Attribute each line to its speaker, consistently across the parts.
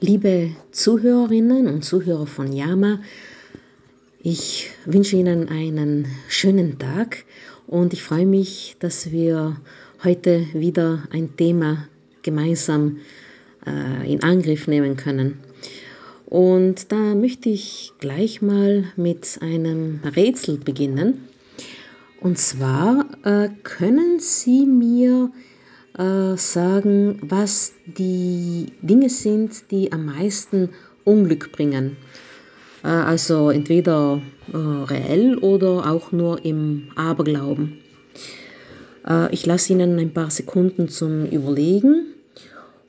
Speaker 1: Liebe Zuhörerinnen und Zuhörer von Yama, ich wünsche Ihnen einen schönen Tag und ich freue mich, dass wir heute wieder ein Thema gemeinsam äh, in Angriff nehmen können. Und da möchte ich gleich mal mit einem Rätsel beginnen. Und zwar äh, können Sie mir äh, sagen, was die Dinge sind, die am meisten Unglück bringen. Äh, also entweder äh, reell oder auch nur im Aberglauben. Äh, ich lasse Ihnen ein paar Sekunden zum Überlegen.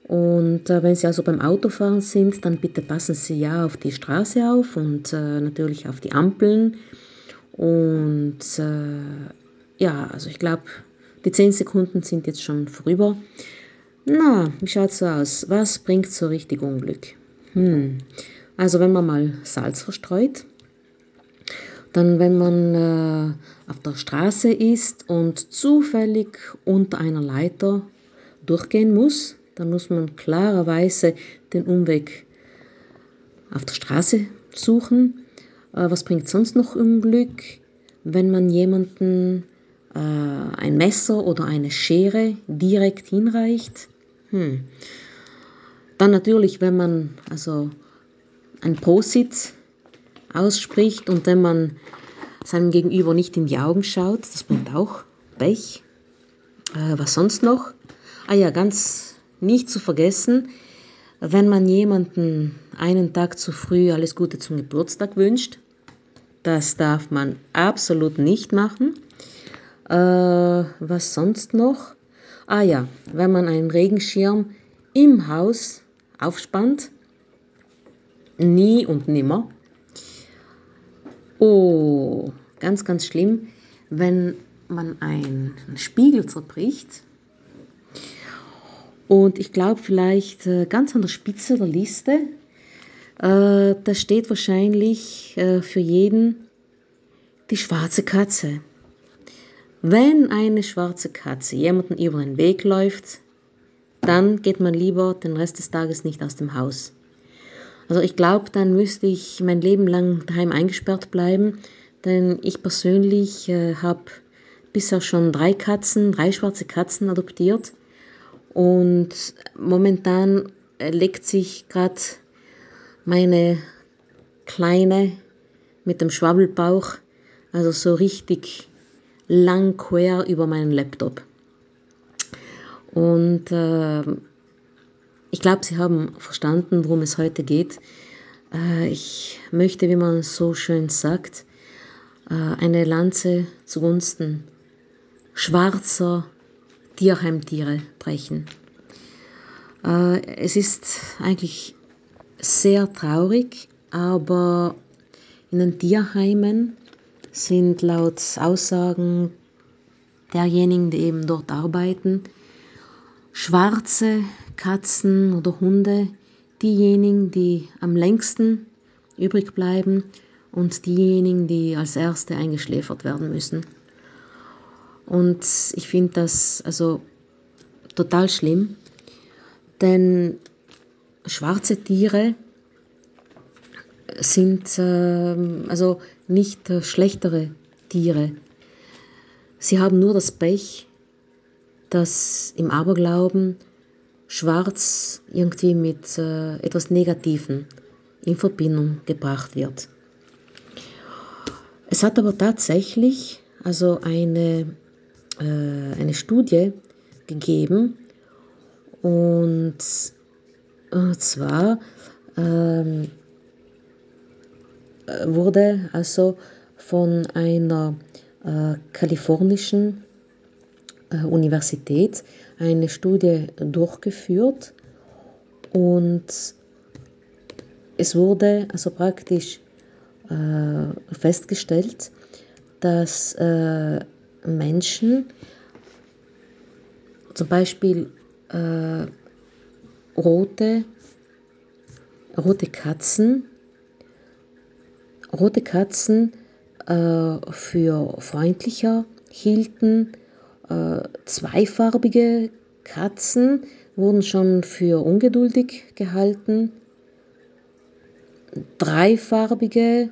Speaker 1: Und äh, wenn Sie also beim Autofahren sind, dann bitte passen Sie ja auf die Straße auf und natürlich auf die Ampeln. Und ja, also ich glaube, die 10 Sekunden sind jetzt schon vorüber. Na, wie schaut es so aus? Was bringt so richtig Unglück? Hm. Also wenn man mal Salz verstreut, dann wenn man äh, auf der Straße ist und zufällig unter einer Leiter durchgehen muss, dann muss man klarerweise den Umweg auf der Straße suchen. Äh, was bringt sonst noch Unglück, wenn man jemanden äh, ein Messer oder eine Schere direkt hinreicht. Hm. Dann natürlich, wenn man also ein Prosit ausspricht und wenn man seinem Gegenüber nicht in die Augen schaut, das bringt auch Pech. Äh, was sonst noch? Ah ja, ganz nicht zu vergessen, wenn man jemanden einen Tag zu früh alles Gute zum Geburtstag wünscht, das darf man absolut nicht machen. Äh, was sonst noch? Ah ja, wenn man einen Regenschirm im Haus aufspannt, nie und nimmer. Oh, ganz, ganz schlimm, wenn man einen Spiegel zerbricht. Und ich glaube vielleicht äh, ganz an der Spitze der Liste, äh, da steht wahrscheinlich äh, für jeden die schwarze Katze. Wenn eine schwarze Katze jemanden über den Weg läuft, dann geht man lieber den Rest des Tages nicht aus dem Haus. Also ich glaube, dann müsste ich mein Leben lang daheim eingesperrt bleiben, denn ich persönlich äh, habe bisher schon drei Katzen, drei schwarze Katzen adoptiert und momentan äh, legt sich gerade meine Kleine mit dem Schwabbelbauch, also so richtig lang quer über meinen Laptop. Und äh, ich glaube, Sie haben verstanden, worum es heute geht. Äh, ich möchte, wie man so schön sagt, äh, eine Lanze zugunsten schwarzer Tierheimtiere brechen. Äh, es ist eigentlich sehr traurig, aber in den Tierheimen sind laut Aussagen derjenigen, die eben dort arbeiten, schwarze Katzen oder Hunde diejenigen, die am längsten übrig bleiben und diejenigen, die als erste eingeschläfert werden müssen. Und ich finde das also total schlimm, denn schwarze Tiere sind äh, also nicht äh, schlechtere Tiere. Sie haben nur das Pech, dass im Aberglauben Schwarz irgendwie mit äh, etwas Negativem in Verbindung gebracht wird. Es hat aber tatsächlich also eine, äh, eine Studie gegeben und, und zwar ähm, äh, wurde also von einer äh, kalifornischen äh, Universität eine Studie durchgeführt und es wurde also praktisch äh, festgestellt, dass äh, Menschen zum Beispiel äh, rote, rote Katzen rote Katzen äh, für freundlicher hielten. Äh, zweifarbige Katzen wurden schon für ungeduldig gehalten. dreifarbige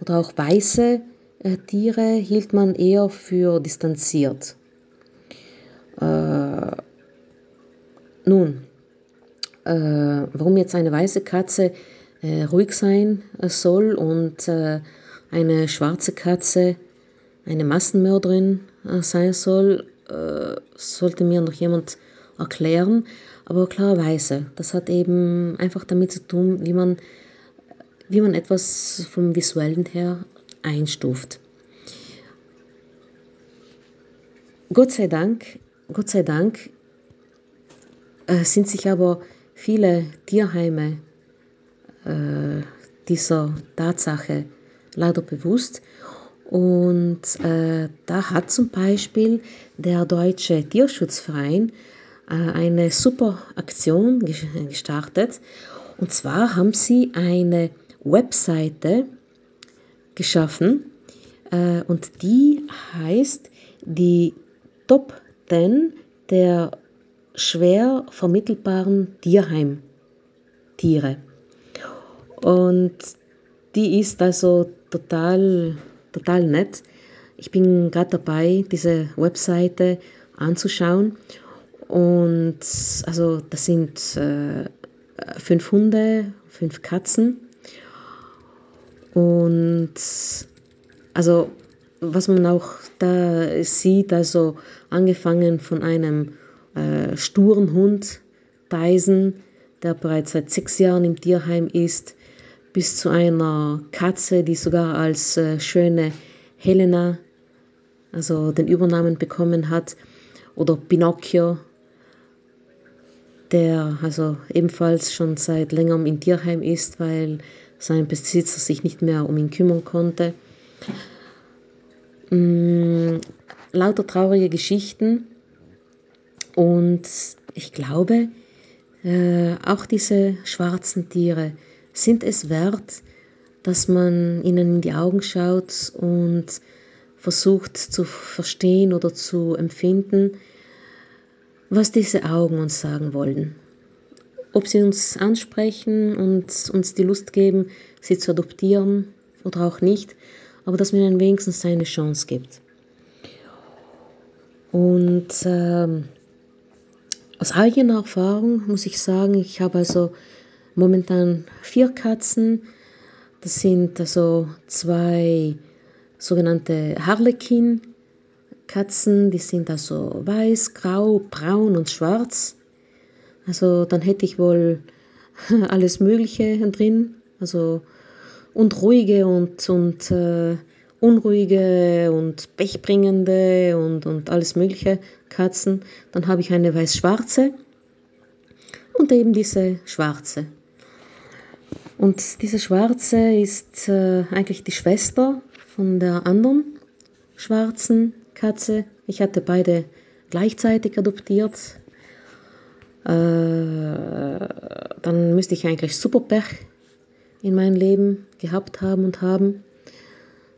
Speaker 1: oder auch weiße äh, Tiere hielt man eher für distanziert. Äh, nun, äh, warum jetzt eine weiße Katze äh, ruhig sein äh, soll und äh, eine schwarze Katze eine Massenmörderin sein soll, sollte mir noch jemand erklären. Aber klarerweise, das hat eben einfach damit zu tun, wie man, wie man etwas vom Visuellen her einstuft. Gott sei Dank, Gott sei Dank äh, sind sich aber viele Tierheime äh, dieser Tatsache leider bewusst. Und äh, da hat zum Beispiel der Deutsche Tierschutzverein äh, eine super Aktion gestartet. Und zwar haben sie eine Webseite geschaffen äh, und die heißt die Top 10 der schwer vermittelbaren Tierheimtiere. Und die ist also total, total nett. Ich bin gerade dabei, diese Webseite anzuschauen. Und also das sind äh, fünf Hunde, fünf Katzen. Und also was man auch da sieht, also angefangen von einem äh, sturen Hund, Dyson, der bereits seit sechs Jahren im Tierheim ist, bis zu einer Katze, die sogar als äh, schöne Helena, also den Übernamen bekommen hat, oder Pinocchio, der also ebenfalls schon seit längerem im Tierheim ist, weil sein Besitzer sich nicht mehr um ihn kümmern konnte. Mm, lauter traurige Geschichten und ich glaube, äh, auch diese schwarzen Tiere sind es wert, dass man ihnen in die Augen schaut und versucht zu verstehen oder zu empfinden, was diese Augen uns sagen wollen. Ob sie uns ansprechen und uns die Lust geben, sie zu adoptieren oder auch nicht, aber dass man ihnen wenigstens eine Chance gibt. Und ähm, aus eigener Erfahrung muss ich sagen, ich habe also momentan vier Katzen. Das sind also zwei sogenannte Harlequin-Katzen, die sind also weiß, grau, braun und schwarz. Also dann hätte ich wohl alles Mögliche drin, also und ruhige und, und äh, unruhige und pechbringende und, und alles mögliche Katzen. Dann habe ich eine weiß-schwarze und eben diese schwarze. Und diese schwarze ist äh, eigentlich die Schwester von der anderen schwarzen Katze. Ich hatte beide gleichzeitig adoptiert. Äh, dann müsste ich eigentlich super Pech in meinem Leben gehabt haben und haben.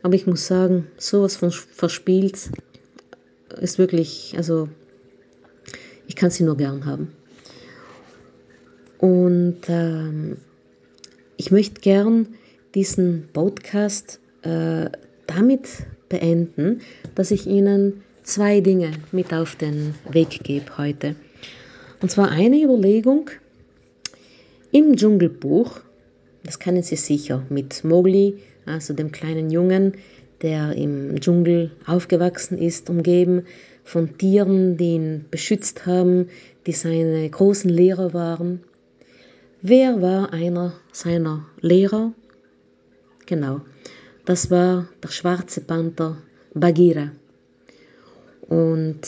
Speaker 1: Aber ich muss sagen, sowas von verspielt ist wirklich, also ich kann sie nur gern haben. Und ähm, ich möchte gern diesen Podcast äh, damit beenden, dass ich Ihnen zwei Dinge mit auf den Weg gebe heute. Und zwar eine Überlegung im Dschungelbuch, das kennen Sie sicher, mit Mowgli also dem kleinen Jungen, der im Dschungel aufgewachsen ist, umgeben von Tieren, die ihn beschützt haben, die seine großen Lehrer waren. Wer war einer seiner Lehrer? Genau, das war der schwarze Panther Bagheera. Und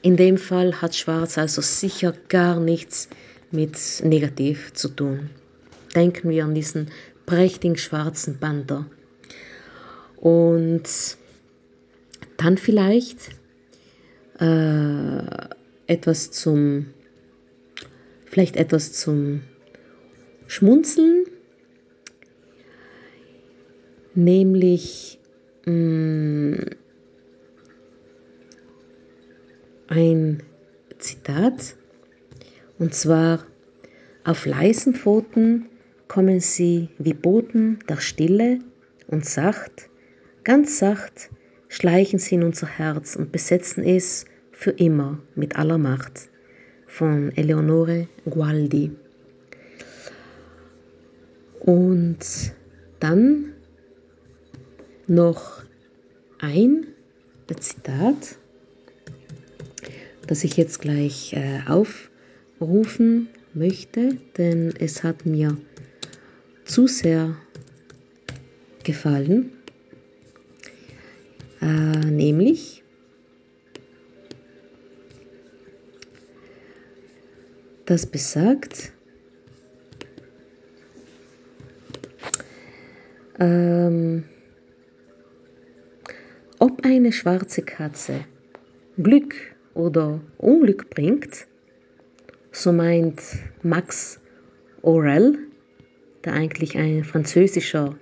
Speaker 1: in dem Fall hat Schwarz also sicher gar nichts mit negativ zu tun. Denken wir an diesen prächtigen schwarzen Panther. Und dann vielleicht äh, etwas zum, vielleicht etwas zum Schmunzeln, nämlich mh, mm, ein Zitat, und zwar auf leisen Pfoten kommen sie wie Boten der Stille und sacht, ganz sacht, schleichen sie in unser Herz und besetzen es für immer mit aller Macht. Von Eleonore Gualdi. Und dann noch ein Zitat, das ich jetzt gleich äh, aufrufen möchte, denn es hat mir zu sehr gefallen, äh, nämlich das besagt, ähm, ob eine schwarze Katze Glück oder Unglück bringt, so meint Max Aurel, der eigentlich ein französischer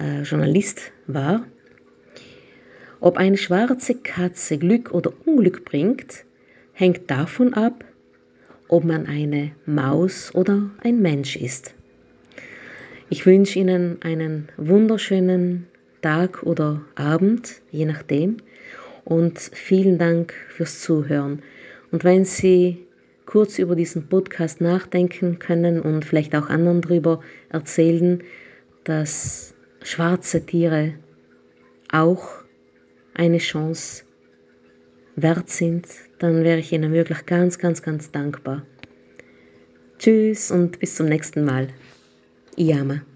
Speaker 1: äh, Journalist war, ob eine schwarze Katze Glück oder Unglück bringt, hängt davon ab, ob man eine Maus oder ein Mensch ist. Ich wünsche Ihnen einen wunderschönen Tag oder Abend, je nachdem, und vielen Dank fürs Zuhören. Und wenn Sie kurz über diesen Podcast nachdenken können und vielleicht auch anderen darüber erzählen, dass schwarze Tiere auch eine Chance wert sind, dann wäre ich Ihnen wirklich ganz, ganz, ganz dankbar. Tschüss und bis zum nächsten Mal. y ama.